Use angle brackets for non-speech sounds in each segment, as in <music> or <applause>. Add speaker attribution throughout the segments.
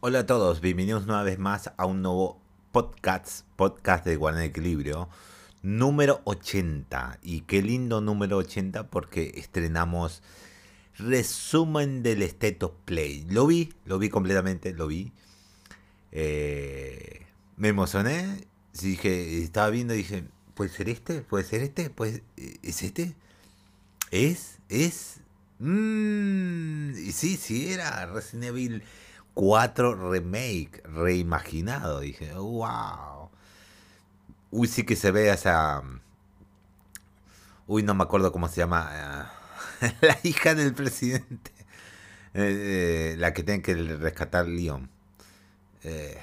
Speaker 1: Hola a todos, bienvenidos una vez más a un nuevo podcast, podcast de Guardia Equilibrio, número 80. Y qué lindo número 80 porque estrenamos resumen del State Play. Lo vi, lo vi completamente, lo vi. Eh, me emocioné, dije, estaba viendo y dije, ¿puede ser este? ¿Puede ser este? ¿Puede, ¿Es este? ¿Es? ¿Es? Mmm, sí, sí, era Resident Evil 4 Remake, reimaginado. Dije, wow. Uy, sí que se ve esa... Uy, no me acuerdo cómo se llama. <laughs> la hija del presidente. Eh, eh, la que tiene que rescatar Leon. Eh,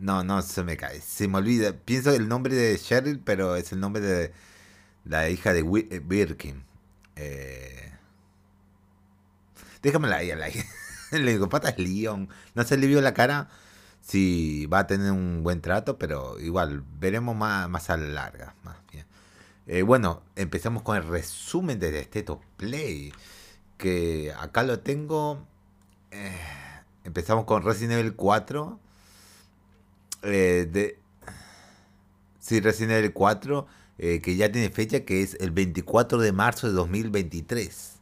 Speaker 1: no, no se me cae. Se me olvida. Pienso el nombre de Cheryl, pero es el nombre de la hija de Birkin. déjamela ahí a la <laughs> <laughs> le digo, patas Leon. No se le vio la cara si va a tener un buen trato, pero igual, veremos más, más a la larga. Más bien. Eh, bueno, empezamos con el resumen de Esteto Play. Que acá lo tengo. Eh, empezamos con Resident Evil 4. Eh, sí, Resident Evil 4. que ya tiene fecha que es el 24 de marzo de 2023.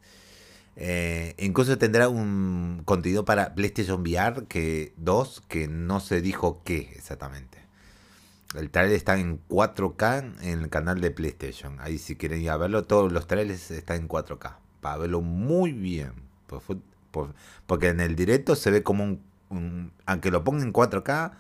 Speaker 1: Eh, incluso tendrá un contenido para PlayStation VR que 2 que no se dijo qué exactamente. El trailer está en 4K en el canal de PlayStation. Ahí si quieren ir a verlo, todos los trailers están en 4K. Para verlo muy bien. porque en el directo se ve como un, Aunque lo pongan en 4K,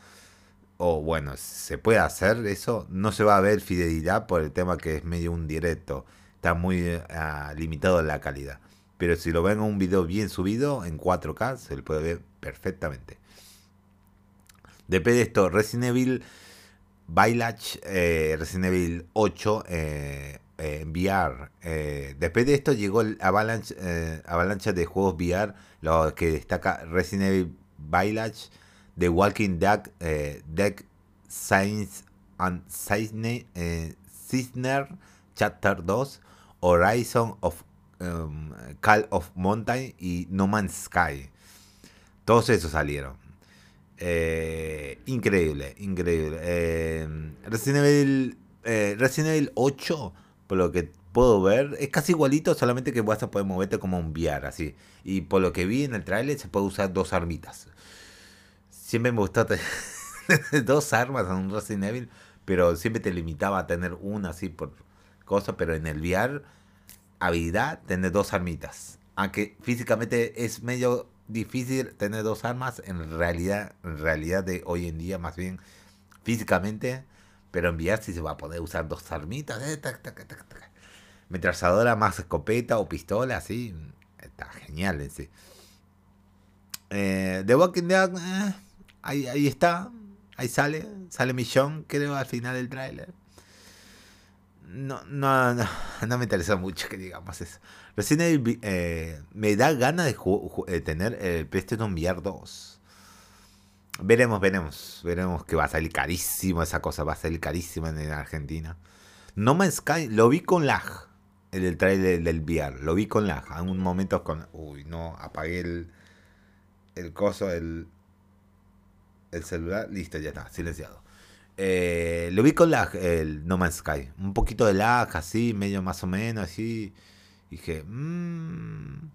Speaker 1: o bueno, se puede hacer eso, no se va a ver fidelidad por el tema que es medio un directo. Está muy uh, limitado la calidad. Pero si lo ven en un video bien subido, en 4K, se le puede ver perfectamente. Después de esto, Resident Evil Village, eh, Resident Evil 8 eh, eh, VR. después de esto llegó el avalanche, avalancha de juegos VR, lo que destaca Resident Evil Village, The Walking Dead, Deck Science and Cisner, Chapter 2, Horizon of um, Call of Mountain y No Man's Sky. Todos esos salieron. Eh, increíble, increíble. Eh, Resident, Evil, eh, Resident Evil 8, por lo que puedo ver, es casi igualito, solamente que vas a poder moverte como un VR, así. Y por lo que vi en el trailer, se puede usar dos armitas. Siempre me gustó tener <laughs> dos armas en un Resident Evil, pero siempre te limitaba a tener una así por cosa, pero en el VR habilidad tener dos armitas. Aunque físicamente es medio difícil tener dos armas, en realidad, en realidad de hoy en día más bien físicamente, pero en VR sí se va a poder usar dos armitas. Eh, Metralladora más escopeta o pistola, así. Está genial en sí. Eh, The Walking Dead, eh, ahí, ahí está. Ahí sale. Sale Millón, creo, al final del tráiler no, no, no, <laughs> no me interesa mucho que digamos eso. Recién eh, me da ganas de tener el PlayStation VR 2. Veremos, veremos, veremos que va a salir carísimo esa cosa, va a salir carísima en Argentina. No Man's Sky, lo vi con lag en el trailer del VR, lo vi con lag. En un momento con, uy, no, apagué el, el coso, el, el celular, listo, ya está, silenciado. Eh, lo vi con lag, el No Man's Sky. Un poquito de lag, así, medio más o menos, así. dije, mmm.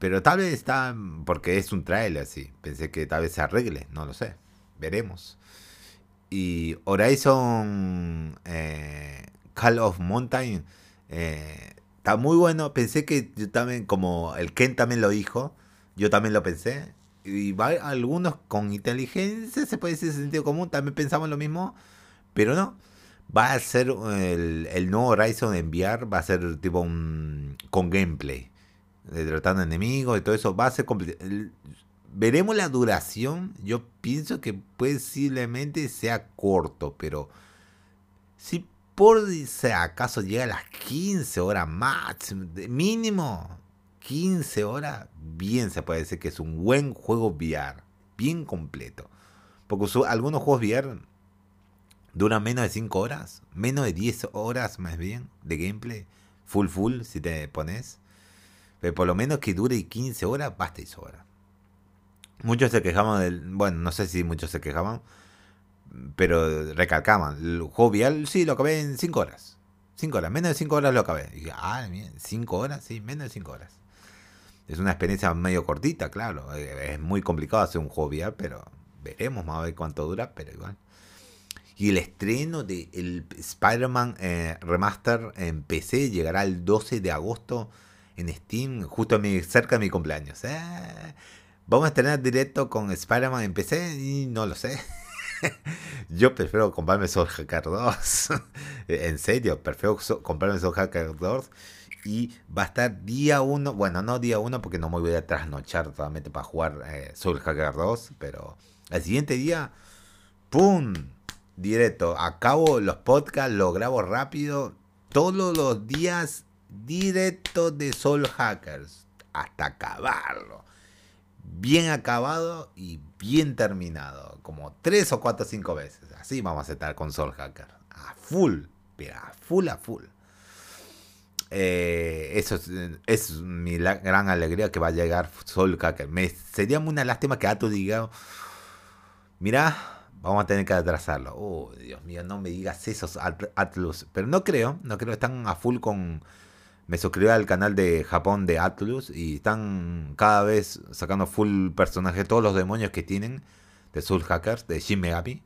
Speaker 1: pero tal vez está, porque es un trailer así. Pensé que tal vez se arregle, no lo sé. Veremos. Y Horizon eh, Call of Mountain está muy bueno. Pensé que yo también, como el Ken también lo dijo, yo también lo pensé y va, algunos con inteligencia, se puede decir sentido común, también pensamos lo mismo, pero no. Va a ser el, el nuevo Horizon en VR, va a ser tipo un con gameplay, derrotando enemigos y todo eso. Va a ser Veremos la duración. Yo pienso que posiblemente sea corto, pero si por si acaso llega a las 15 horas máximo, mínimo, 15 horas, bien se puede decir que es un buen juego VR, bien completo. Porque algunos juegos VR duran menos de 5 horas, menos de 10 horas más bien de gameplay, full full si te pones. Pero por lo menos que dure 15 horas, basta y sobra. muchos se quejaban del. Bueno, no sé si muchos se quejaban, pero recalcaban. El juego vial, sí, lo acabé en 5 horas. 5 horas, menos de 5 horas lo acabé. Y dije, ah, 5 horas, sí, menos de 5 horas. Es una experiencia medio cortita, claro. Eh, es muy complicado hacer un juego vial, pero veremos, vamos a ver cuánto dura, pero igual. Y el estreno de el Spider-Man eh, Remaster en PC llegará el 12 de agosto en Steam, justo cerca de mi cumpleaños. Eh, vamos a estrenar directo con Spider-Man en PC y no lo sé. <laughs> Yo prefiero comprarme Soul Hacker 2. <laughs> en serio, prefiero comprarme Soul Hacker 2. Y va a estar día 1. Bueno, no día 1 porque no me voy a trasnochar totalmente para jugar eh, Soul Hacker 2. Pero el siguiente día, ¡pum! directo. Acabo los podcasts, lo grabo rápido. Todos los días directo de Soul Hackers. Hasta acabarlo. Bien acabado y bien terminado. Como tres o cuatro o cinco veces. Así vamos a estar con Soul Hacker. A full. a full a full. Eh, eso es, mi gran alegría que va a llegar Soul Hacker. Me sería una lástima que Ato diga, mira, Vamos a tener que atrasarlo. Oh, Dios mío, no me digas esos Atlus. Pero no creo, no creo. Están a full con... Me suscribí al canal de Japón de Atlus y están cada vez sacando full personajes, todos los demonios que tienen de Soul Hackers, de Shin Megami.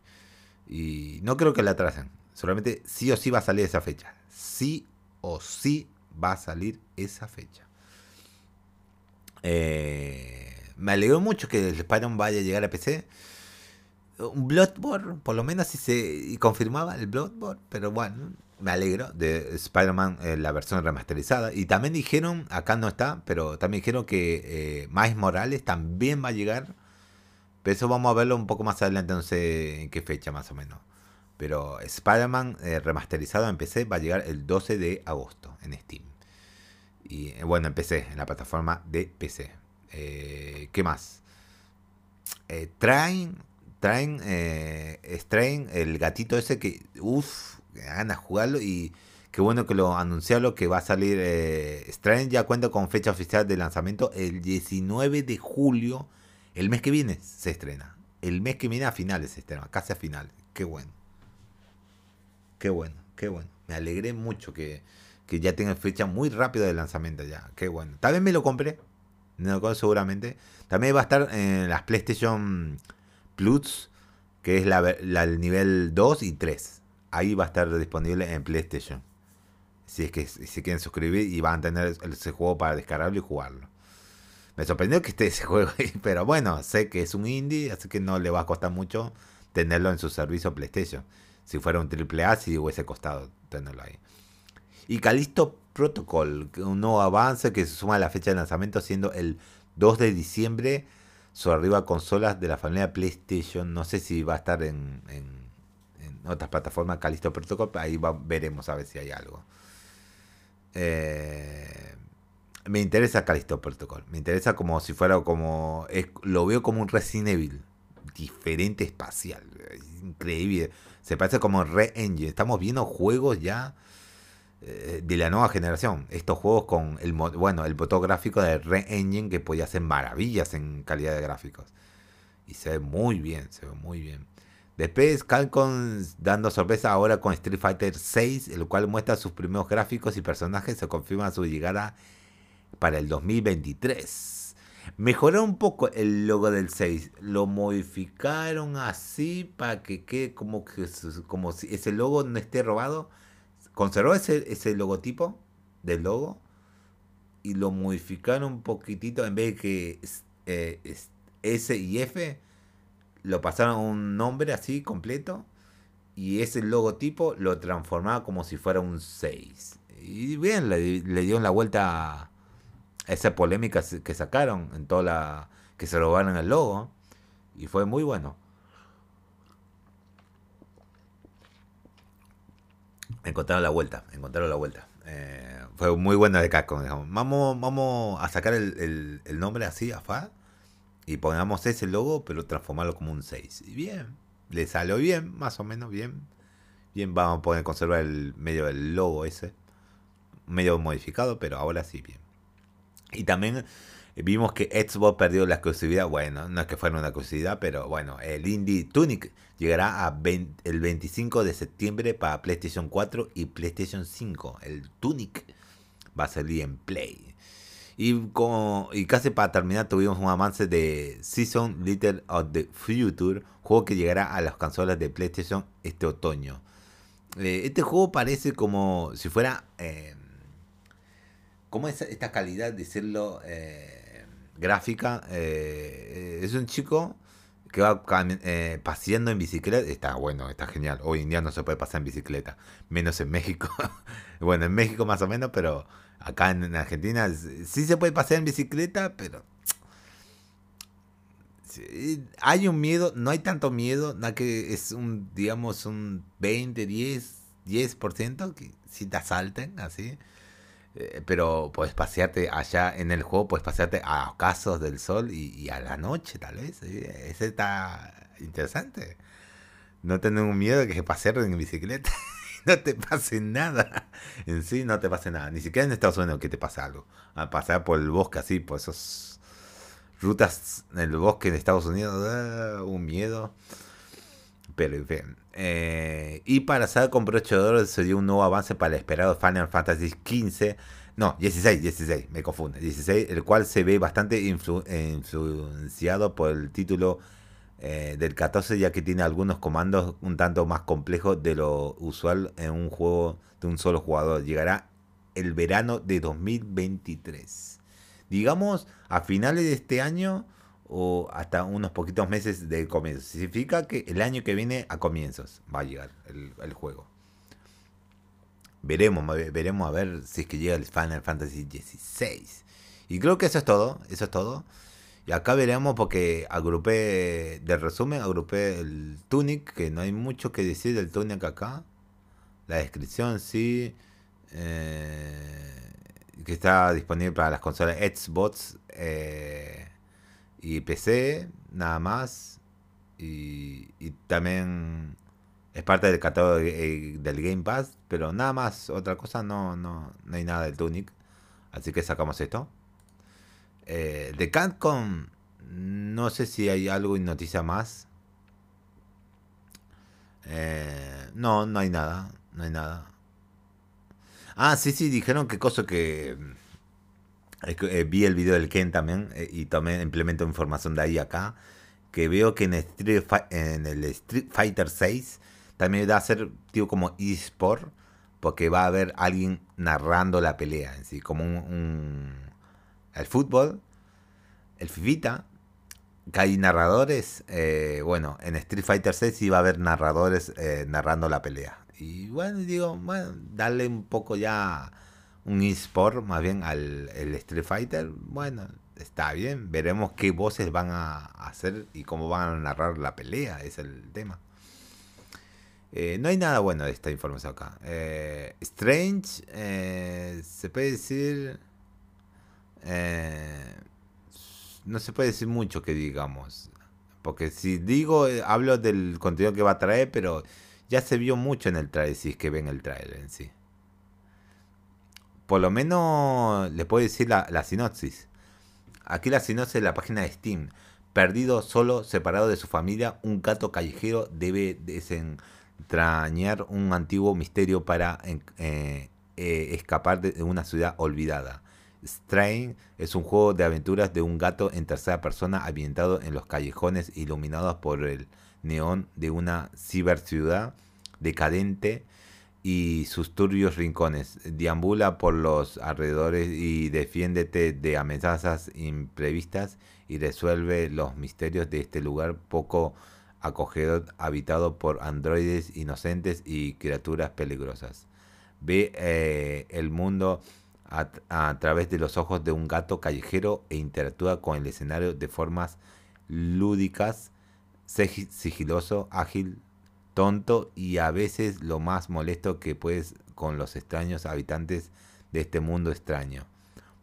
Speaker 1: Y no creo que le atrasen. Solamente sí o sí va a salir esa fecha. Sí o sí va a salir esa fecha. Eh, me alegro mucho que el Spider-Man vaya a llegar a PC un Bloodborne, por lo menos si se confirmaba el Bloodborne, pero bueno, me alegro de Spider-Man, eh, la versión remasterizada. Y también dijeron, acá no está, pero también dijeron que eh, Miles Morales también va a llegar. Pero eso vamos a verlo un poco más adelante, no sé en qué fecha más o menos. Pero Spider-Man eh, remasterizado en PC va a llegar el 12 de agosto en Steam. Y eh, bueno, en PC, en la plataforma de PC. ¿Qué más? Eh, Strain, el gatito ese que, uff, ganas jugarlo y qué bueno que lo anunciaron que va a salir. Eh, ya cuenta con fecha oficial de lanzamiento el 19 de julio, el mes que viene se estrena. El mes que viene a finales se estrena, casi a finales. Qué bueno. Qué bueno, qué bueno. Me alegré mucho que, que ya tenga fecha muy rápida de lanzamiento ya. Qué bueno. También me lo compré. No, seguramente. También va a estar en las PlayStation Plus, que es la, el nivel 2 y 3. Ahí va a estar disponible en PlayStation. Si es que si quieren suscribir y van a tener ese juego para descargarlo y jugarlo. Me sorprendió que esté ese <laughs> juego ahí, pero bueno, sé que es un indie, así que no le va a costar mucho tenerlo en su servicio PlayStation. Si fuera un AAA, si hubiese costado tenerlo ahí. Y Callisto Protocol, un nuevo avance que se suma a la fecha de lanzamiento siendo el 2 de diciembre sobre arriba consolas de la familia PlayStation. No sé si va a estar en, en, otras plataformas Calisto Protocol, ahí veremos a ver si hay algo. Eh, me interesa Calisto Protocol. Me interesa como si fuera como. lo veo como un Resident Evil. Diferente espacial. Increíble. Se parece como Re Engine. Estamos viendo juegos ya eh, de la nueva generación. Estos juegos con el bueno, el motor gráfico de Re-Engine que podía hacer maravillas en calidad de gráficos. Y se ve muy bien, se ve muy bien. Después Calcom dando sorpresa ahora con Street Fighter 6, el cual muestra sus primeros gráficos y personajes, se confirma su llegada para el 2023. Mejoró un poco el logo del 6, lo modificaron así para que quede como que como si ese logo no esté robado. Conservó ese, ese logotipo del logo y lo modificaron un poquitito en vez de que eh, S y F lo pasaron a un nombre así completo y ese logotipo lo transformaba como si fuera un 6. Y bien, le, dieron la vuelta esa polémica que sacaron en toda la que se robaron el logo y fue muy bueno. encontraron la vuelta, encontraron la vuelta. Eh, fue muy buena de casco Vamos, vamos a sacar el, nombre así, AFA, y pongamos ese logo, pero transformarlo como un 6. Y bien, le salió bien, más o menos bien. Bien, vamos a poder conservar el medio del logo ese. Medio modificado, pero ahora sí, bien. Y también Vimos que Xbox perdió la exclusividad. Bueno, no es que fuera una exclusividad, pero bueno, el Indie Tunic llegará a el 25 de septiembre para PlayStation 4 y PlayStation 5. El Tunic va a salir en Play. Y, como, y casi para terminar tuvimos un avance de Season Little of the Future, juego que llegará a las consolas de PlayStation este otoño. Eh, este juego parece como si fuera... Eh, como es esta calidad, de decirlo... Eh, gráfica. Eh, es un chico que va eh, paseando en bicicleta. Está bueno, está genial. Hoy en día no se puede pasar en bicicleta, menos en México. <laughs> bueno, en México más o menos, pero acá en, Argentina sí se puede pasear en bicicleta, pero hay un miedo, no hay tanto miedo, nada que es un, digamos, un 20, 10, 10% que si te asalten, así. Eh, pero puedes pasearte allá en el juego, puedes pasearte a ocasos del sol y, a la noche, tal vez. Ese está interesante. No tener un miedo de que pasear en bicicleta <laughs> no te pase nada. En sí, no te pase nada. Ni siquiera en Estados Unidos que te pase algo. A pasar por el bosque así, por esas rutas en el bosque en Estados Unidos, ah, un miedo. Pero en fin. Eh, y para saber con de se dio un nuevo avance para el esperado Final Fantasy XV. No, 16, 16, me confunde. 16, el cual se ve bastante influenciado por el título eh, del 14, ya que tiene algunos comandos un tanto más complejos de lo usual en un juego de un solo jugador. Llegará el verano de 2023. Digamos, a finales de este año o hasta unos poquitos meses de comienzo. Significa que el año que viene a comienzos va a llegar el, juego. Veremos, veremos a ver si es que llega el Final Fantasy XVI. Y creo que eso es todo, eso es todo. Y acá veremos porque agrupé, de resumen, agrupé el Tunic, que no hay mucho que decir del Tunic acá. La descripción sí, eh, que está disponible para las consolas Xbox. Eh, y PC, nada más. Y, también es parte del catálogo del Game Pass, pero nada más, otra cosa, no, no, no hay nada del Tunic. Así que sacamos esto. Eh, de Capcom, no sé si hay algo y noticia más. Eh, no, no hay nada, no hay nada. Ah, sí, sí, dijeron que cosa que eh, vi el video del Ken también eh, y también implemento información de ahí acá. Que veo que en, Street en el Street Fighter 6 también va a ser tipo como eSport. Porque va a haber alguien narrando la pelea en sí. Como un, el fútbol, el Fifita, que hay narradores. Eh, bueno, en Street Fighter 6 sí va a haber narradores narrando la pelea. Y bueno, digo, bueno, darle un poco ya un eSport más bien al el Street Fighter, bueno, está bien. Veremos qué voces van a hacer y cómo van a narrar la pelea, es el tema. Eh, no hay nada bueno de esta información acá. Eh, Strange, eh, se puede decir... no se puede decir mucho que digamos. Porque si digo, hablo del contenido que va a traer, pero ya se vio mucho en el trailer, si es que ven el trailer en sí por lo menos le puedo decir la, sinopsis. Aquí la sinopsis de la página de Steam. Perdido, solo, separado de su familia, un gato callejero debe desentrañar un antiguo misterio para eh, eh, escapar de una ciudad olvidada. Strain es un juego de aventuras de un gato en tercera persona ambientado en los callejones iluminados por el neón de una ciberciudad decadente y sus turbios rincones. Deambula por los alrededores y defiéndete de amenazas imprevistas y resuelve los misterios de este lugar poco acogedor habitado por androides inocentes y criaturas peligrosas. Ve eh, el mundo a, a, través de los ojos de un gato callejero e interactúa con el escenario de formas lúdicas, sigiloso, ágil, tonto y a veces lo más molesto que puedes con los extraños habitantes de este mundo extraño.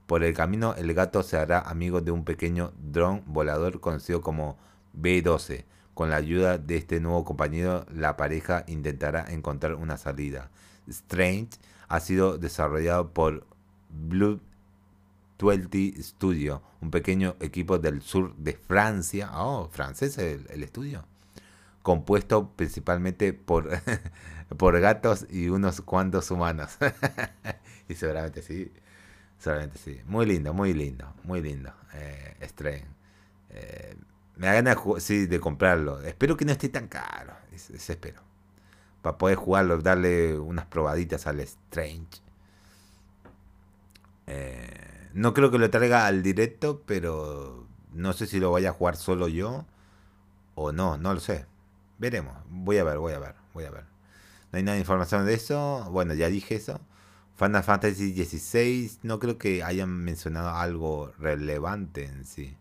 Speaker 1: Por el camino el gato se hará amigo de un pequeño dron volador conocido como B12. Con la ayuda de este nuevo compañero, la pareja intentará encontrar una salida. Strange ha sido desarrollado por Blue 20 Studio, un pequeño equipo del sur de Francia. Oh, francés el, el estudio. Compuesto principalmente por, <laughs> por gatos y unos cuantos humanos. <laughs> y seguramente sí. Seguramente sí. Muy lindo, muy lindo, muy lindo. Eh, Strain. Eh, me da ganas sí, de comprarlo. Espero que no esté tan caro. Espero. Para poder jugarlo, darle unas probaditas al Strange. Eh, no creo que lo traiga al directo, pero no sé si lo vaya a jugar solo yo o no, no lo sé. Veremos. Voy a ver, voy a ver, voy a ver. No hay nada de información de eso. Bueno, ya dije eso. Final Fantasy XVI, no creo que hayan mencionado algo relevante en sí.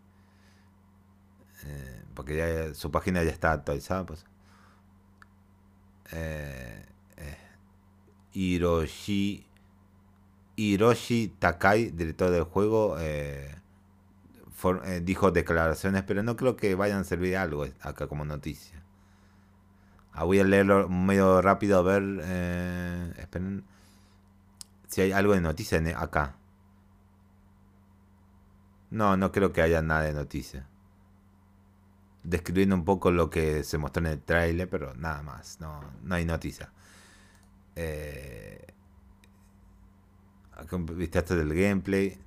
Speaker 1: Eh, porque ya su página ya está actualizada, pues. Eh, eh, Hiroshi, Hiroshi Takai, director del juego, eh, for, dijo declaraciones, pero no creo que vayan a servir algo acá como noticia. Voy a leerlo medio rápido a ver. Eh, esperen si hay algo de noticia en, acá. No, no creo que haya nada de noticia. Describiendo un poco lo que se mostró en el trailer, pero nada más. No, no hay noticia. Eh, un vistazo del gameplay.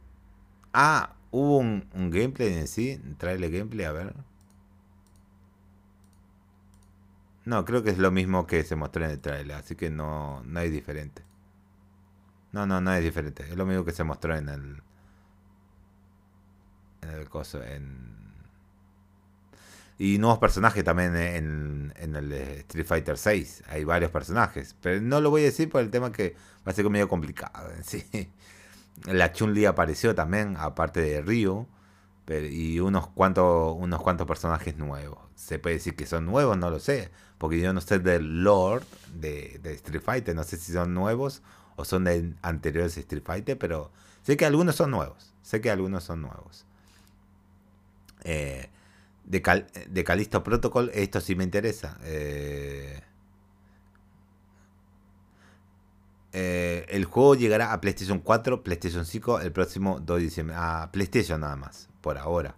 Speaker 1: Ah, hubo un, un gameplay en sí. Trailer gameplay, a ver. No, creo que es lo mismo que se mostró en el trailer, así que no, no hay diferente. No, no, no es diferente. Es lo mismo que se mostró en el. En el coso. En. Y nuevos personajes también en, en el Street Fighter 6. Hay varios personajes. Pero no lo voy a decir por el tema que va a ser medio complicado. ¿sí? <laughs> La Chun-Li apareció también, aparte de Ryu. Pero, y unos cuantos, unos cuantos personajes nuevos. Se puede decir que son nuevos, no lo sé. Porque yo no sé del Lord de, de Street Fighter. No sé si son nuevos o son de anteriores Street Fighter, pero sé que algunos son nuevos. Sé que algunos son nuevos. Eh, de, Cal de Calisto Protocol, esto sí me interesa. Eh, eh, el juego llegará a PlayStation 4, PlayStation 5 el próximo 2 de diciembre. A PlayStation nada más, por ahora.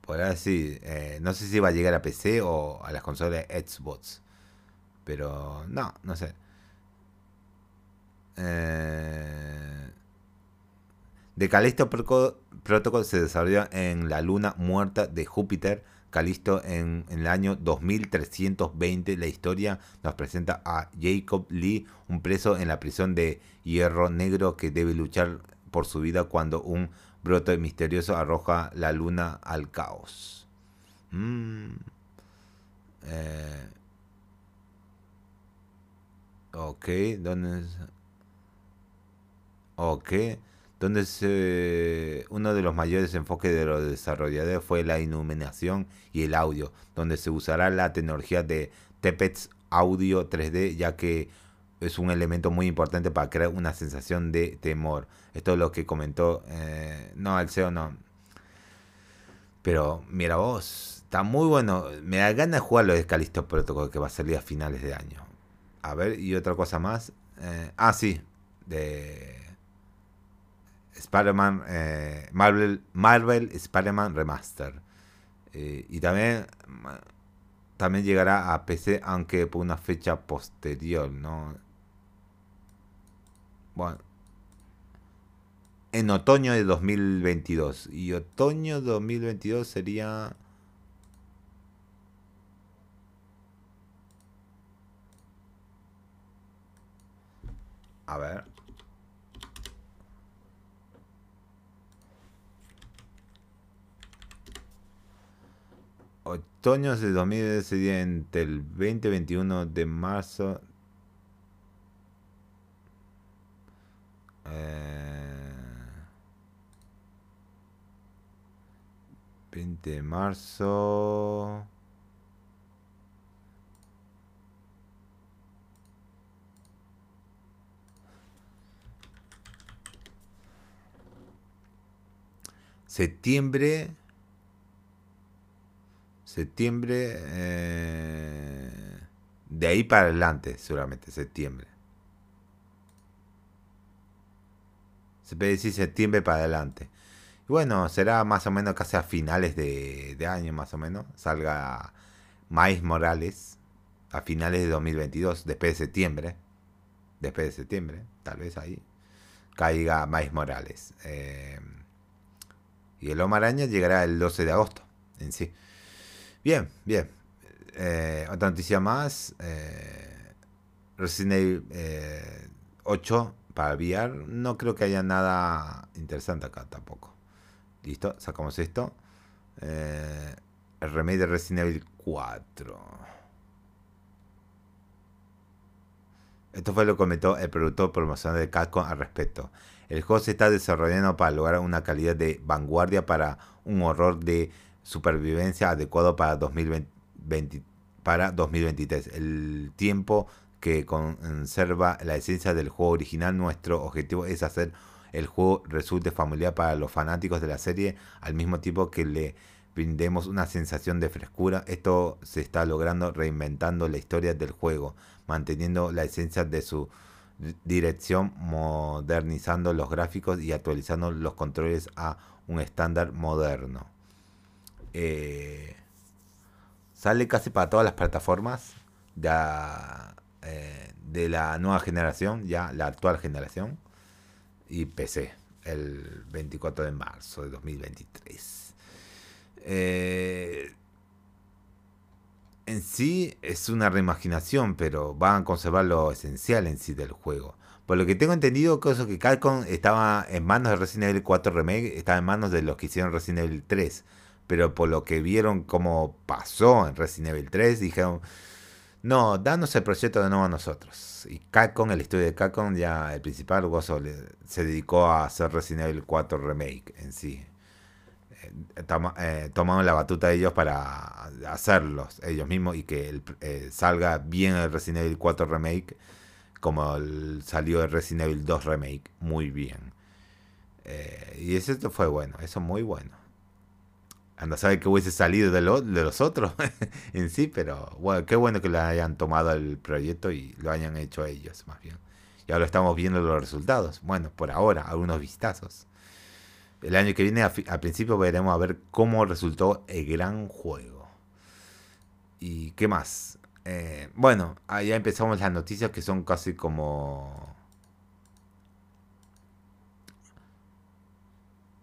Speaker 1: Por ahora sí. No sé si va a llegar a PC o a las consolas Xbox. Pero no, no sé. Eh, de Calisto Protocol se desarrolló en la luna muerta de Júpiter. Calisto en, el año 2320. La historia nos presenta a Jacob Lee, un preso en la prisión de Hierro Negro que debe luchar por su vida cuando un brote misterioso arroja la luna al caos. Mm. Eh, Ok, ¿dónde es? Ok, donde se, uno de los mayores enfoques de los desarrolladores fue la iluminación y el audio, donde se usará la tecnología de TPEX Audio 3D, ya que es un elemento muy importante para crear una sensación de temor. Esto es lo que comentó, eh, no, el CEO no. Pero mira vos, está muy bueno. Me da ganas de jugar lo de Callisto Protocol que va a salir a finales de año. A ver, y otra cosa más. Eh, ah, sí. De Spider-Man. Eh, Marvel, Marvel Spider-Man Remaster. Eh, y también. También llegará a PC, aunque por una fecha posterior, ¿no? Bueno. En otoño de 2022. Y otoño de 2022 sería. A ver. Otoño de 2000 sería entre el 20 y 21 de marzo. Eh, 20 de marzo. septiembre, septiembre, eh, de ahí para adelante, seguramente, septiembre. Se puede decir septiembre para adelante. Y bueno, será más o menos casi a finales de, de año, más o menos. Salga Maíz Morales a finales de 2022, después de septiembre. Después de septiembre, tal vez ahí. Caiga Maíz Morales. Eh, y el Araña llegará el 12 de agosto en sí. Bien, bien. Eh, otra noticia más. Eh, Resident Evil 8 para VR. No creo que haya nada interesante acá tampoco. Listo, sacamos esto. Eh, el remake de Resident Evil 4. Esto fue lo que comentó el productor promocional de Capcom al respecto. El juego se está desarrollando para lograr una calidad de vanguardia para un horror de supervivencia adecuado para 2020, para 2023. El tiempo que conserva la esencia del juego original, nuestro objetivo es hacer el juego resulte familiar para los fanáticos de la serie, al mismo tiempo que le brindemos una sensación de frescura. Esto se está logrando reinventando la historia del juego, manteniendo la esencia de su dirección, modernizando los gráficos y actualizando los controles a un estándar moderno. Eh, sale casi para todas las plataformas de, eh, de la nueva generación, ya la actual generación y PC el 24 de marzo de 2023. Eh, en sí es una reimaginación, pero van a conservar lo esencial en sí del juego. Por lo que tengo entendido, eso que Capcom estaba en manos de Resident Evil 4 Remake, estaba en manos de los que hicieron Resident Evil 3. Pero por lo que vieron cómo pasó en Resident Evil 3, dijeron, no, danos el proyecto de nuevo a nosotros. Y Capcom, el estudio de Capcom, ya el principal gozo se dedicó a hacer Resident Evil 4 Remake en sí. Eh, eh, tomaron la batuta de ellos para hacerlos ellos mismos y que eh, salga bien el Resident Evil 4 Remake como salió el Resident Evil 2 Remake. Muy bien. y eso fue bueno, eso muy bueno. Anda sabe que hubiese salido de, de los otros <laughs> en sí, pero bueno, qué bueno que le hayan tomado el proyecto y lo hayan hecho ellos, más bien. Y ahora estamos viendo los resultados. Bueno, por ahora, algunos vistazos. El año que viene, al principio, veremos a ver cómo resultó el gran juego. ¿Y qué más? Eh, bueno, ya empezamos las noticias que son casi como...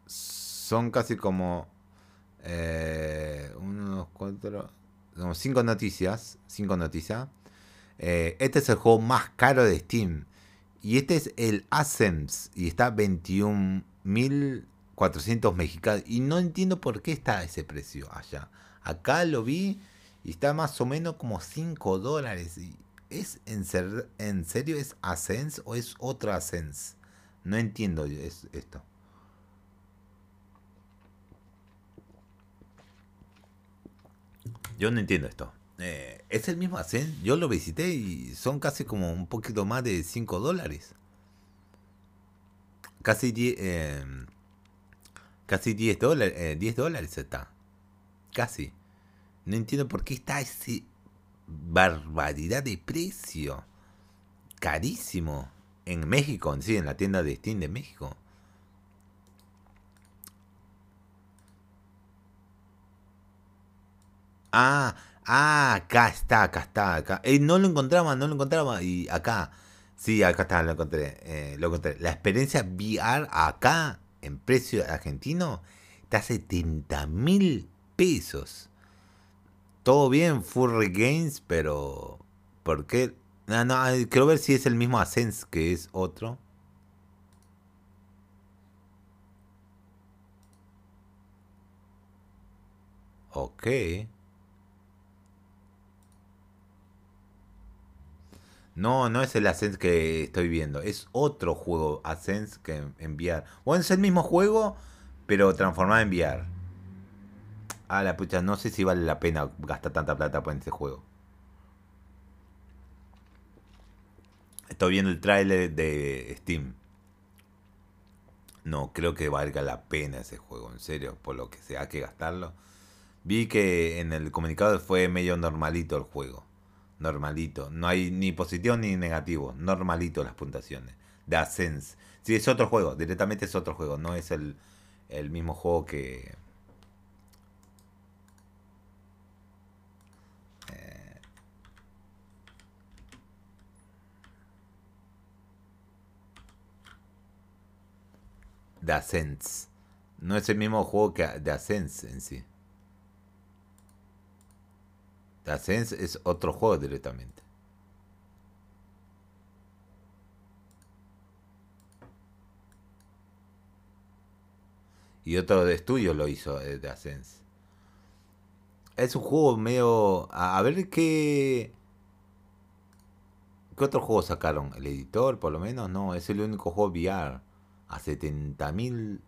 Speaker 1: Son casi como eh, unos cuatro, cinco noticias, cinco noticias. Eh, este es el juego más caro de Steam. Y este es el Ascens. Y está 21.400 mexicanos. Y no entiendo por qué está ese precio allá. Acá lo vi y está más o menos como 5 dólares. ¿Es en, en serio es Ascens o es otro Ascens? No entiendo esto. Yo no entiendo esto. Eh, es el mismo Ascent. Yo lo visité y son casi como un poquito más de 5 dólares. Casi 10, eh, casi 10 dólares, 10 eh, dólares está. Casi. No entiendo por qué está ese barbaridad de precio. Carísimo. En México, sí, en la tienda de Steam de México. Ah, ah, acá está, acá está, acá. Eh, no lo encontraba, no lo encontraba. Y acá, sí, acá está, lo encontré. Eh, lo encontré. La experiencia VR acá, en precio argentino, está a 70 mil pesos. Todo bien, Furry Games, pero. ¿Por qué? No, no, quiero ver si es el mismo Ascens que es otro. Ok. No, no es el Ascens que estoy viendo. Es otro juego Ascens que enviar. Bueno, es el mismo juego, pero transformado en VR. Ah, la pucha, no sé si vale la pena gastar tanta plata por ese juego. Estoy viendo el trailer de Steam. No, creo que valga la pena ese juego, en serio, por lo que sea que gastarlo. Vi que en el comunicado fue medio normalito el juego normalito. No hay ni positivo ni negativo, normalito las puntuaciones. The Ascens. Sí, es otro juego, directamente es otro juego, no es el, el mismo juego que... Eh, The Ascens. No es el mismo juego que The Ascens en sí. The Ascens es otro juego directamente. Y otro de estudio lo hizo eh, de Ascens. Es un juego medio... A, ver qué... ¿Qué otro juego sacaron? ¿El editor por lo menos? No, es el único juego VR. A 70 mil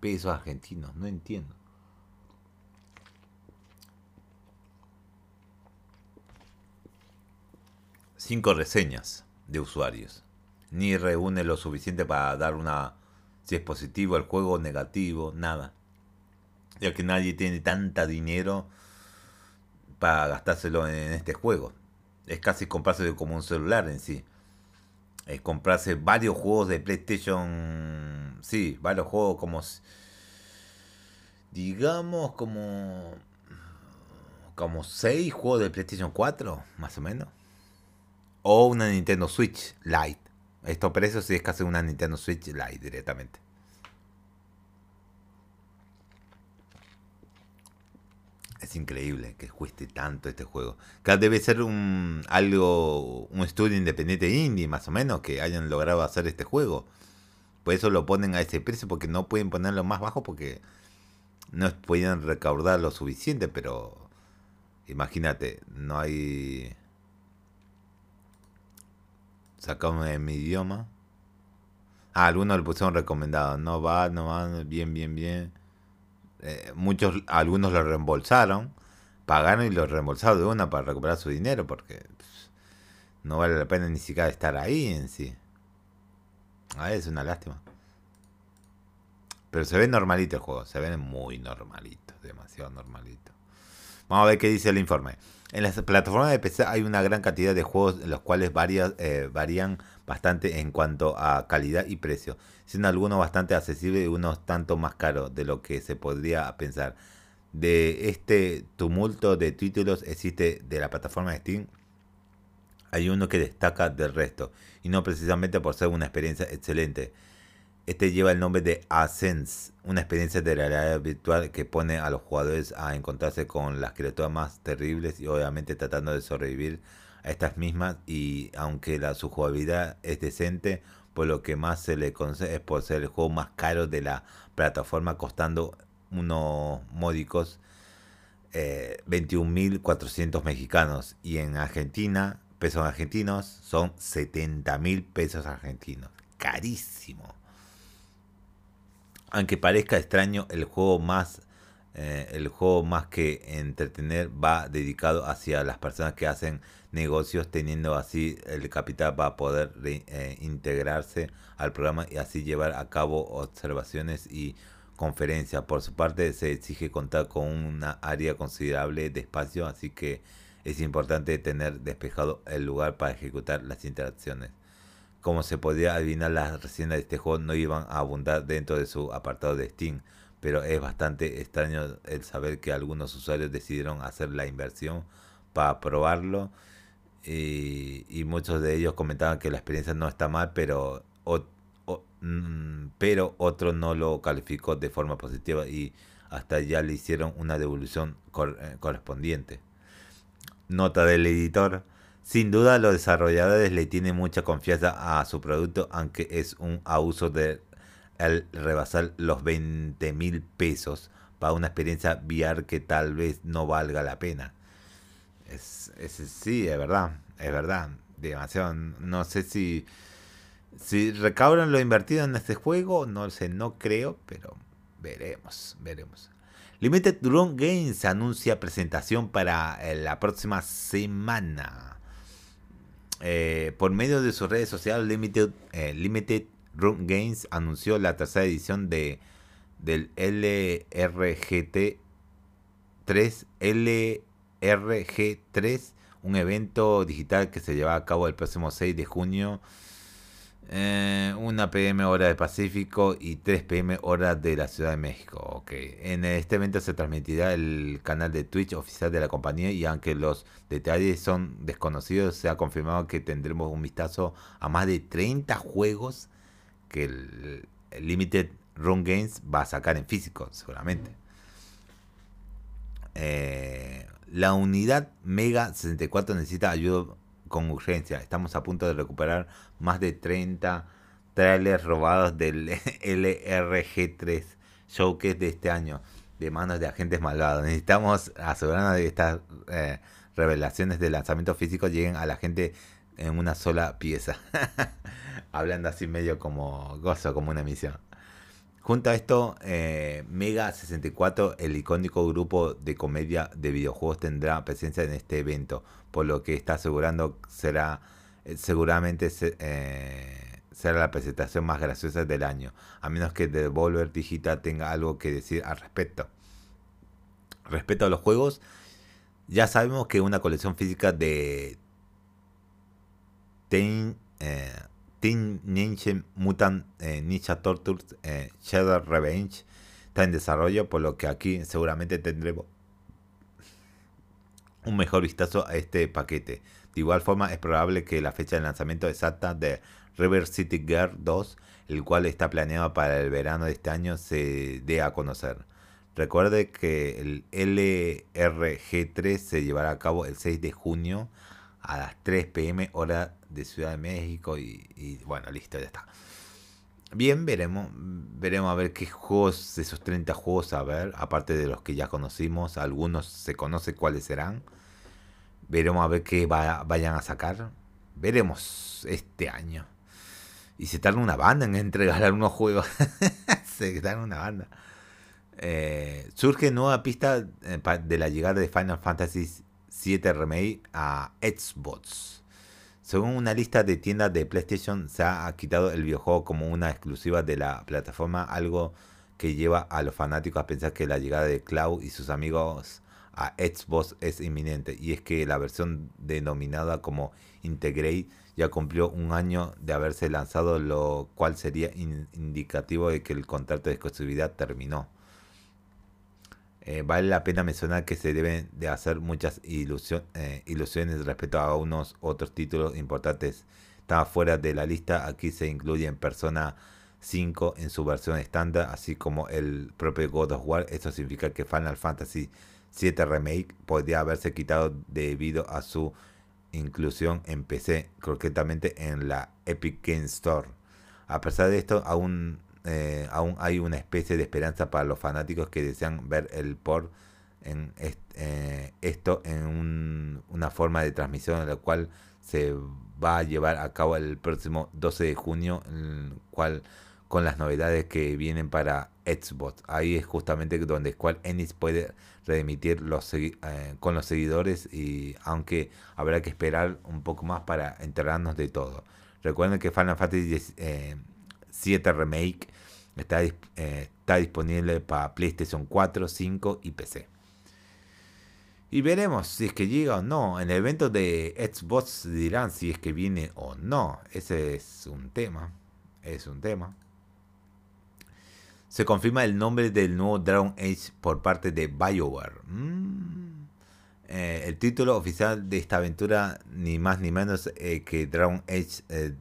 Speaker 1: pesos argentinos. No entiendo. Cinco reseñas de usuarios. Ni reúne lo suficiente para dar una si es positivo el juego, negativo, nada. Ya que nadie tiene tanta dinero para gastárselo en este juego. Es casi comprarse como un celular en sí. Es comprarse varios juegos de PlayStation. Sí, varios juegos como. Digamos como. Como 6 juegos de PlayStation 4, más o menos. O una Nintendo Switch Lite. Estos precios sí es casi una Nintendo Switch Lite directamente. Es increíble que cueste tanto este juego. Acá debe ser un algo un estudio independiente indie más o menos que hayan logrado hacer este juego. Por eso lo ponen a ese precio porque no pueden ponerlo más bajo porque no pueden recaudar lo suficiente, pero imagínate, no hay Sacamos en mi idioma. Ah, algunos le pusieron recomendado. No va, no va, bien, bien, bien. Eh, muchos, algunos lo reembolsaron. Pagaron y lo reembolsaron de una para recuperar su dinero porque pues, no vale la pena ni siquiera estar ahí en sí. Ah, es una lástima. Pero se ve normalito el juego, se ve muy normalito, demasiado normalito. Vamos a ver qué dice el informe. En las plataformas de PC hay una gran cantidad de juegos los cuales eh, varían bastante en cuanto a calidad y precio, siendo algunos bastante accesibles y unos tanto más caros de lo que se podría pensar. De este tumulto de títulos existe de la plataforma de Steam, hay uno que destaca del resto, y no precisamente por ser una experiencia excelente, este lleva el nombre de Ascens, una experiencia de realidad virtual que pone a los jugadores a encontrarse con las criaturas más terribles y obviamente tratando de sobrevivir a estas mismas. Y aunque la, su jugabilidad es decente, por lo que más se le conoce es por ser el juego más caro de la plataforma costando unos módicos eh, 21.400 mexicanos. Y en Argentina, pesos argentinos, son 70.000 pesos argentinos. Carísimo aunque parezca extraño, el juego más eh, el juego más que entretener va dedicado hacia las personas que hacen negocios teniendo así el capital para poder eh, integrarse al programa y así llevar a cabo observaciones y conferencias. Por su parte se exige contar con una área considerable de espacio, así que es importante tener despejado el lugar para ejecutar las interacciones como se podía adivinar, las reseñas de este juego no iban a abundar dentro de su apartado de Steam, pero es bastante extraño el saber que algunos usuarios decidieron hacer la inversión para probarlo y, muchos de ellos comentaban que la experiencia no está mal, pero, mm, pero otro no lo calificó de forma positiva y hasta ya le hicieron una devolución eh, correspondiente. Nota del editor. Sin duda los desarrolladores le tienen mucha confianza a su producto, aunque es un abuso de el rebasar los 20 mil pesos para una experiencia VR que tal vez no valga la pena. Es, es, sí, es verdad, es verdad. Demasiado. No sé si, si recaudan lo invertido en este juego, no sé, no creo, pero veremos, veremos. Limited Run Games anuncia presentación para eh, la próxima semana. Eh, por medio de sus redes sociales, Limited, eh, Limited Room Games anunció la tercera edición de del LRGT 3 LRG3 un evento digital que se lleva a cabo el próximo 6 de junio Eh, una PM hora del Pacífico y 3 PM hora de la Ciudad de México. Ok. En este evento se transmitirá el canal de Twitch oficial de la compañía y aunque los detalles son desconocidos, se ha confirmado que tendremos un vistazo a más de 30 juegos que el, Limited Run Games va a sacar en físico, seguramente. Eh, la unidad Mega 64 necesita ayuda con urgencia. Estamos a punto de recuperar más de 30 trailers robados del <laughs> LRG3 Showcase de este año de manos de agentes malvados. Necesitamos asegurarnos de que estas eh, revelaciones de lanzamiento físico lleguen a la gente en una sola pieza. <laughs> Hablando así medio como gozo, como una misión. Junto a esto, eh, Mega 64, el icónico grupo de comedia de videojuegos, tendrá presencia en este evento, por lo que está asegurando será eh, seguramente eh, será la presentación más graciosa del año, a menos que Devolver Digital tenga algo que decir al respecto. Respecto a los juegos, ya sabemos que una colección física de Teen, Teen Ninja Mutant eh, Ninja Turtles eh, Shadow Revenge está en desarrollo, por lo que aquí seguramente tendremos un mejor vistazo a este paquete. De igual forma, es probable que la fecha de lanzamiento exacta de River City Girl 2, el cual está planeado para el verano de este año, se dé a conocer. Recuerde que el LRG3 se llevará a cabo el 6 de junio a las 3 pm hora de Ciudad de México y, bueno, listo, ya está. Bien, veremos, veremos a ver qué juegos, esos 30 juegos, a ver, aparte de los que ya conocimos, algunos se conoce cuáles serán. Veremos a ver qué vayan a sacar. Veremos este año. Y se tarda una banda en entregar <laughs> algunos juegos. <laughs> se tarda una banda. Eh, surge nueva pista eh, de la llegada de Final Fantasy 7 Remake a Xbox. Según una lista de tiendas de PlayStation, se ha quitado el videojuego como una exclusiva de la plataforma, algo que lleva a los fanáticos a pensar que la llegada de Cloud y sus amigos a Xbox es inminente. Y es que la versión denominada como Integrate ya cumplió un año de haberse lanzado, lo cual sería indicativo de que el contrato de exclusividad terminó. Eh, vale la pena mencionar que se deben de hacer muchas eh, ilusiones respecto a unos otros títulos importantes. Está fuera de la lista, aquí se incluye en Persona 5 en su versión estándar, así como el propio God of War. Esto significa que Final Fantasy 7 Remake podría haberse quitado debido a su inclusión en PC, concretamente en la Epic Game Store. A pesar de esto, aún eh, aún hay una especie de esperanza para los fanáticos que desean ver el por en eh, esto en una forma de transmisión en la cual se va a llevar a cabo el próximo 12 de junio, el cual con las novedades que vienen para Xbox. Ahí es justamente donde Square Enix puede remitir los eh, con los seguidores y aunque habrá que esperar un poco más para enterarnos de todo. Recuerden que Final Fantasy 7 Remake Está, eh, está disponible para PlayStation 4, 5 y PC. Y veremos si es que llega o no. En el evento de Xbox dirán si es que viene o no. Ese es un tema. Es un tema. Se confirma el nombre del nuevo Dragon Age por parte de BioWare. Mm. Eh, el título oficial de esta aventura, ni más ni menos eh, que Dragon Age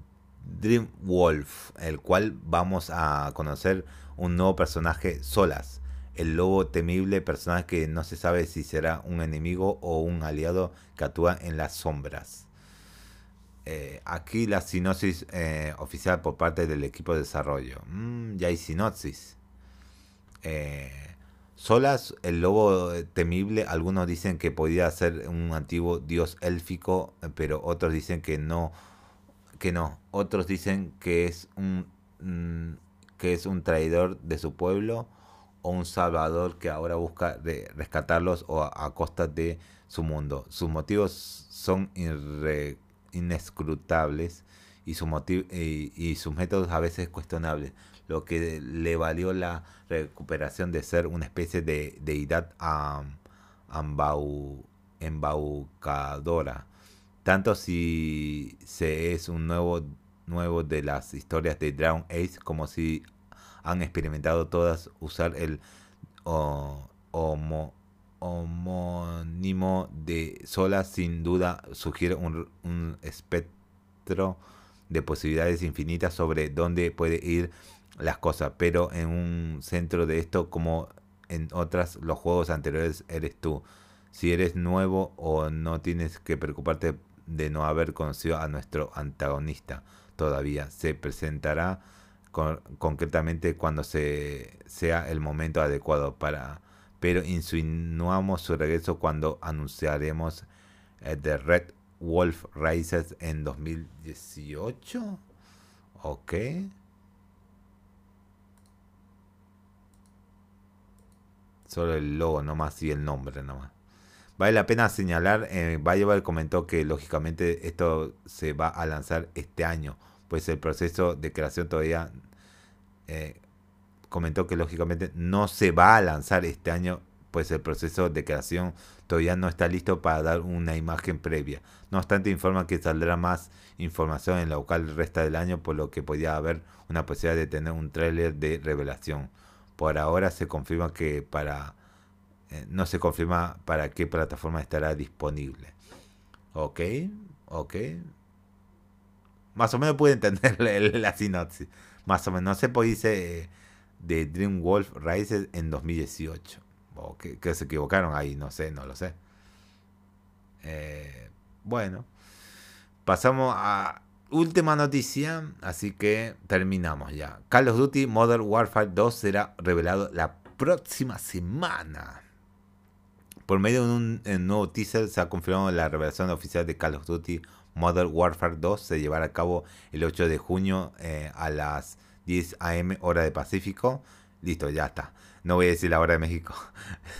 Speaker 1: Dream Wolf, el cual vamos a conocer un nuevo personaje solas. El lobo temible, personaje que no se sabe si será un enemigo o un aliado que actúa en las sombras. Eh, aquí la sinopsis eh, oficial por parte del equipo de desarrollo. Mm, ya hay sinopsis. Eh, solas, el lobo temible, algunos dicen que podría ser un antiguo dios élfico, pero otros dicen que no que no. Otros dicen que es un mm, que es un traidor de su pueblo o un salvador que ahora busca rescatarlos o a, costa de su mundo. Sus motivos son inescrutables y, su y, sus métodos a veces cuestionables, lo que le valió la recuperación de ser una especie de deidad embaucadora tanto si se es un nuevo nuevo de las historias de Dragon Ace, como si han experimentado todas usar el homónimo de Sola, sin duda sugiere un, un espectro de posibilidades infinitas sobre dónde puede ir las cosas, pero en un centro de esto, como en otras, los juegos anteriores, eres tú. Si eres nuevo o no tienes que preocuparte de no haber conocido a nuestro antagonista todavía. Se presentará concretamente cuando se, sea el momento adecuado para... Pero insinuamos su regreso cuando anunciaremos eh, The Red Wolf Rises en 2018. Ok. Solo el logo nomás y el nombre nomás. Vale la pena señalar, eh, comentó que lógicamente esto se va a lanzar este año, pues el proceso de creación todavía eh, comentó que lógicamente no se va a lanzar este año, pues el proceso de creación todavía no está listo para dar una imagen previa. No obstante, informa que saldrá más información en la local el resto del año, por lo que podría haber una posibilidad de tener un tráiler de revelación. Por ahora se confirma que para no se confirma para qué plataforma estará disponible. Ok, ok. Más o menos puede entender <laughs> la, sinopsis. Más o menos. No sé, pues dice eh, de Dream Wolf Rises en 2018. O que, se equivocaron ahí, no sé, no lo sé. Eh, bueno, pasamos a última noticia, así que terminamos ya. Call of Duty Modern Warfare 2 será revelado la próxima semana. Por medio de un, nuevo teaser se ha confirmado la revelación oficial de Call of Duty Modern Warfare 2 se llevará a cabo el 8 de junio eh, a las 10 am hora de Pacífico. Listo, ya está. No voy a decir la hora de México.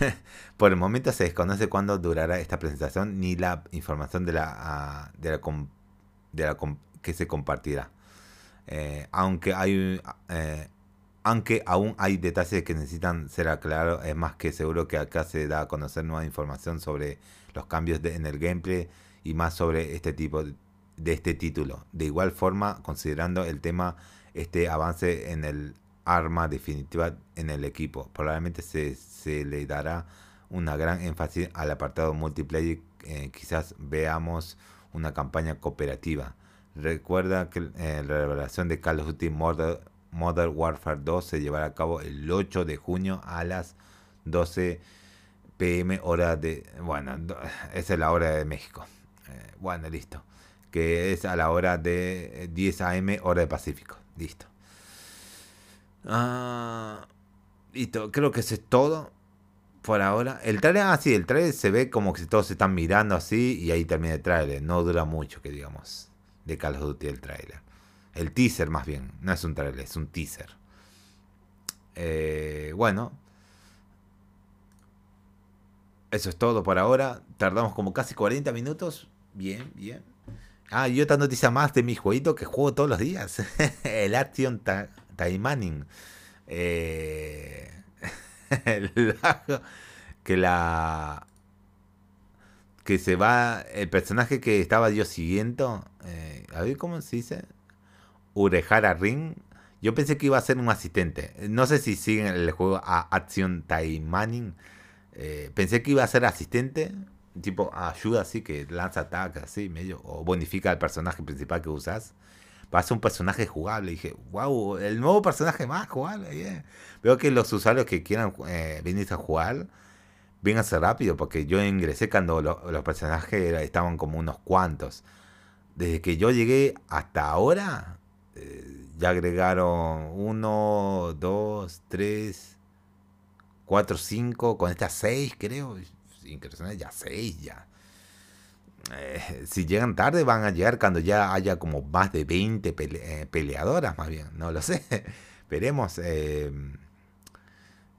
Speaker 1: <laughs> Por el momento se desconoce cuándo durará esta presentación ni la información de la, ah, de la, de que se compartirá. Eh, aunque hay eh, aunque aún hay detalles que necesitan ser aclarados, es más que seguro que acá se da a conocer nueva información sobre los cambios en el gameplay y más sobre este tipo de, este título. De igual forma, considerando el tema, este avance en el arma definitiva en el equipo, probablemente se, le dará una gran énfasis al apartado multiplayer. Eh, quizás veamos una campaña cooperativa. Recuerda que eh, la revelación de Call of Duty Modern Modern Warfare 2 se llevará a cabo el 8 de junio a las 12 pm hora de... Bueno, <laughs> esa es la hora de México. Eh, bueno, listo. Que es a la hora de 10 am hora de Pacífico. Listo. Ah, listo, creo que eso es todo por ahora. El trailer, ah, sí, el trailer se ve como que todos se están mirando así y ahí termina el trailer. No dura mucho, que digamos, de Call of Duty el trailer. El teaser más bien, no es un trailer, es un teaser. Eh, bueno, eso es todo por ahora. Tardamos como casi 40 minutos. Bien, bien. Ah, y otra noticia más de mi jueguito que juego todos los días. <laughs> el Action Taimaning. Eh, <laughs> que la que se va el personaje que estaba yo siguiendo eh, a ver cómo se dice Urehara Ring. Yo pensé que iba a ser un asistente. No sé si siguen el juego a Action Taimaning. Eh, pensé que iba a ser asistente, tipo ayuda así, que lanza ataques así, medio, o bonifica al personaje principal que usas. A ser un personaje jugable. Y dije, wow, el nuevo personaje más jugable. Veo que los usuarios que quieran eh, venir a jugar, ser rápido, porque yo ingresé cuando los personajes estaban como unos cuantos. Desde que yo llegué hasta ahora, eh, ya agregaron 1, 2, 3, 4, 5, con estas 6 creo. Increíble, ya 6 ya. Eh, si llegan tarde van a llegar cuando ya haya como más de 20 eh, peleadoras más bien, no lo <laughs> sé. Veremos.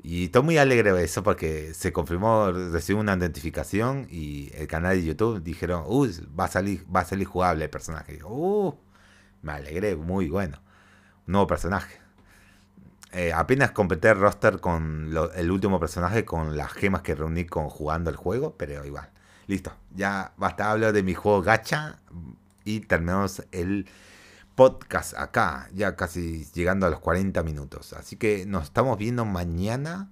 Speaker 1: y estoy muy alegre de eso porque se confirmó, recibió una identificación y el canal de YouTube dijeron, uh, va a salir, va a salir jugable el personaje. uh, me alegré, muy bueno. nuevo personaje. Eh, apenas completé el roster con el último personaje con las gemas que reuní con jugando el juego, pero igual. Listo, ya basta hablo de mi juego gacha y terminamos el podcast acá, ya casi llegando a los 40 minutos. Así que nos estamos viendo mañana,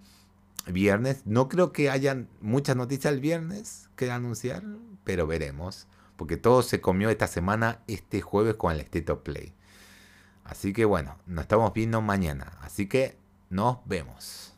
Speaker 1: viernes. No creo que hayan muchas noticias el viernes que anunciar, pero veremos. Porque todo se comió esta semana, este jueves con el State of Play. Así que bueno, nos estamos viendo mañana. Así que nos vemos.